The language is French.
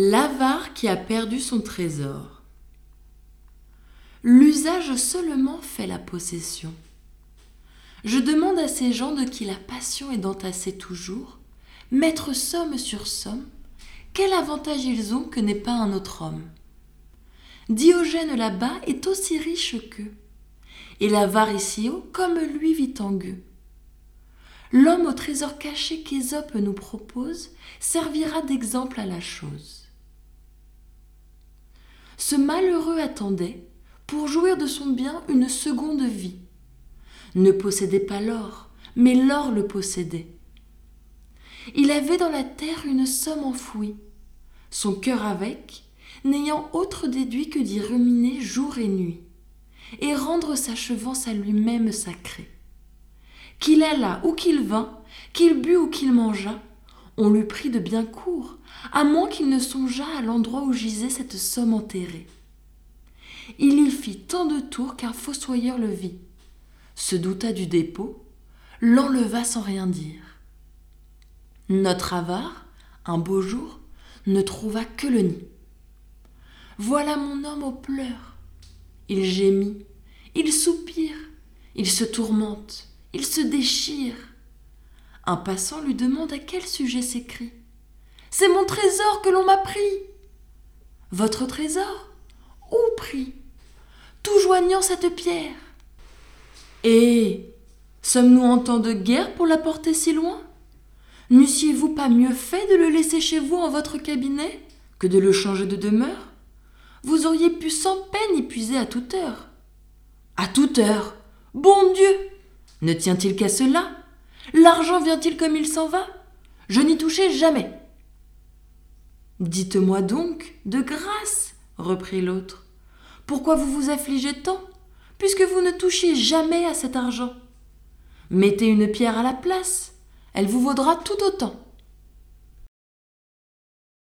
L'avare qui a perdu son trésor. L'usage seulement fait la possession. Je demande à ces gens de qui la passion est d'entasser toujours, mettre somme sur somme, quel avantage ils ont que n'est pas un autre homme. Diogène là-bas est aussi riche qu'eux, et l'avare ici haut comme lui vit en gueux. L'homme au trésor caché qu'Ésope nous propose servira d'exemple à la chose. Ce malheureux attendait, pour jouir de son bien, une seconde vie. Ne possédait pas l'or, mais l'or le possédait. Il avait dans la terre une somme enfouie, son cœur avec, n'ayant autre déduit que d'y ruminer jour et nuit, et rendre sa chevance à lui-même sacrée qu'il alla ou qu'il vint, qu'il but ou qu'il mangeât, on l'eût pris de bien court, à moins qu'il ne songeât à l'endroit où gisait cette somme enterrée. Il y fit tant de tours qu'un fossoyeur le vit, se douta du dépôt, l'enleva sans rien dire. Notre avare, un beau jour, ne trouva que le nid. Voilà mon homme aux pleurs. Il gémit, il soupire, il se tourmente, il se déchire. Un passant lui demande à quel sujet s'écrit. C'est mon trésor que l'on m'a pris. Votre trésor? Où pris? Tout joignant cette pierre. Et sommes-nous en temps de guerre pour la porter si loin? N'eussiez-vous pas mieux fait de le laisser chez vous en votre cabinet que de le changer de demeure? Vous auriez pu sans peine y puiser à toute heure. À toute heure? Bon Dieu ne tient-il qu'à cela? L'argent vient-il comme il s'en va? Je n'y touchai jamais. Dites-moi donc, de grâce, reprit l'autre, pourquoi vous vous affligez tant, puisque vous ne touchiez jamais à cet argent? Mettez une pierre à la place, elle vous vaudra tout autant.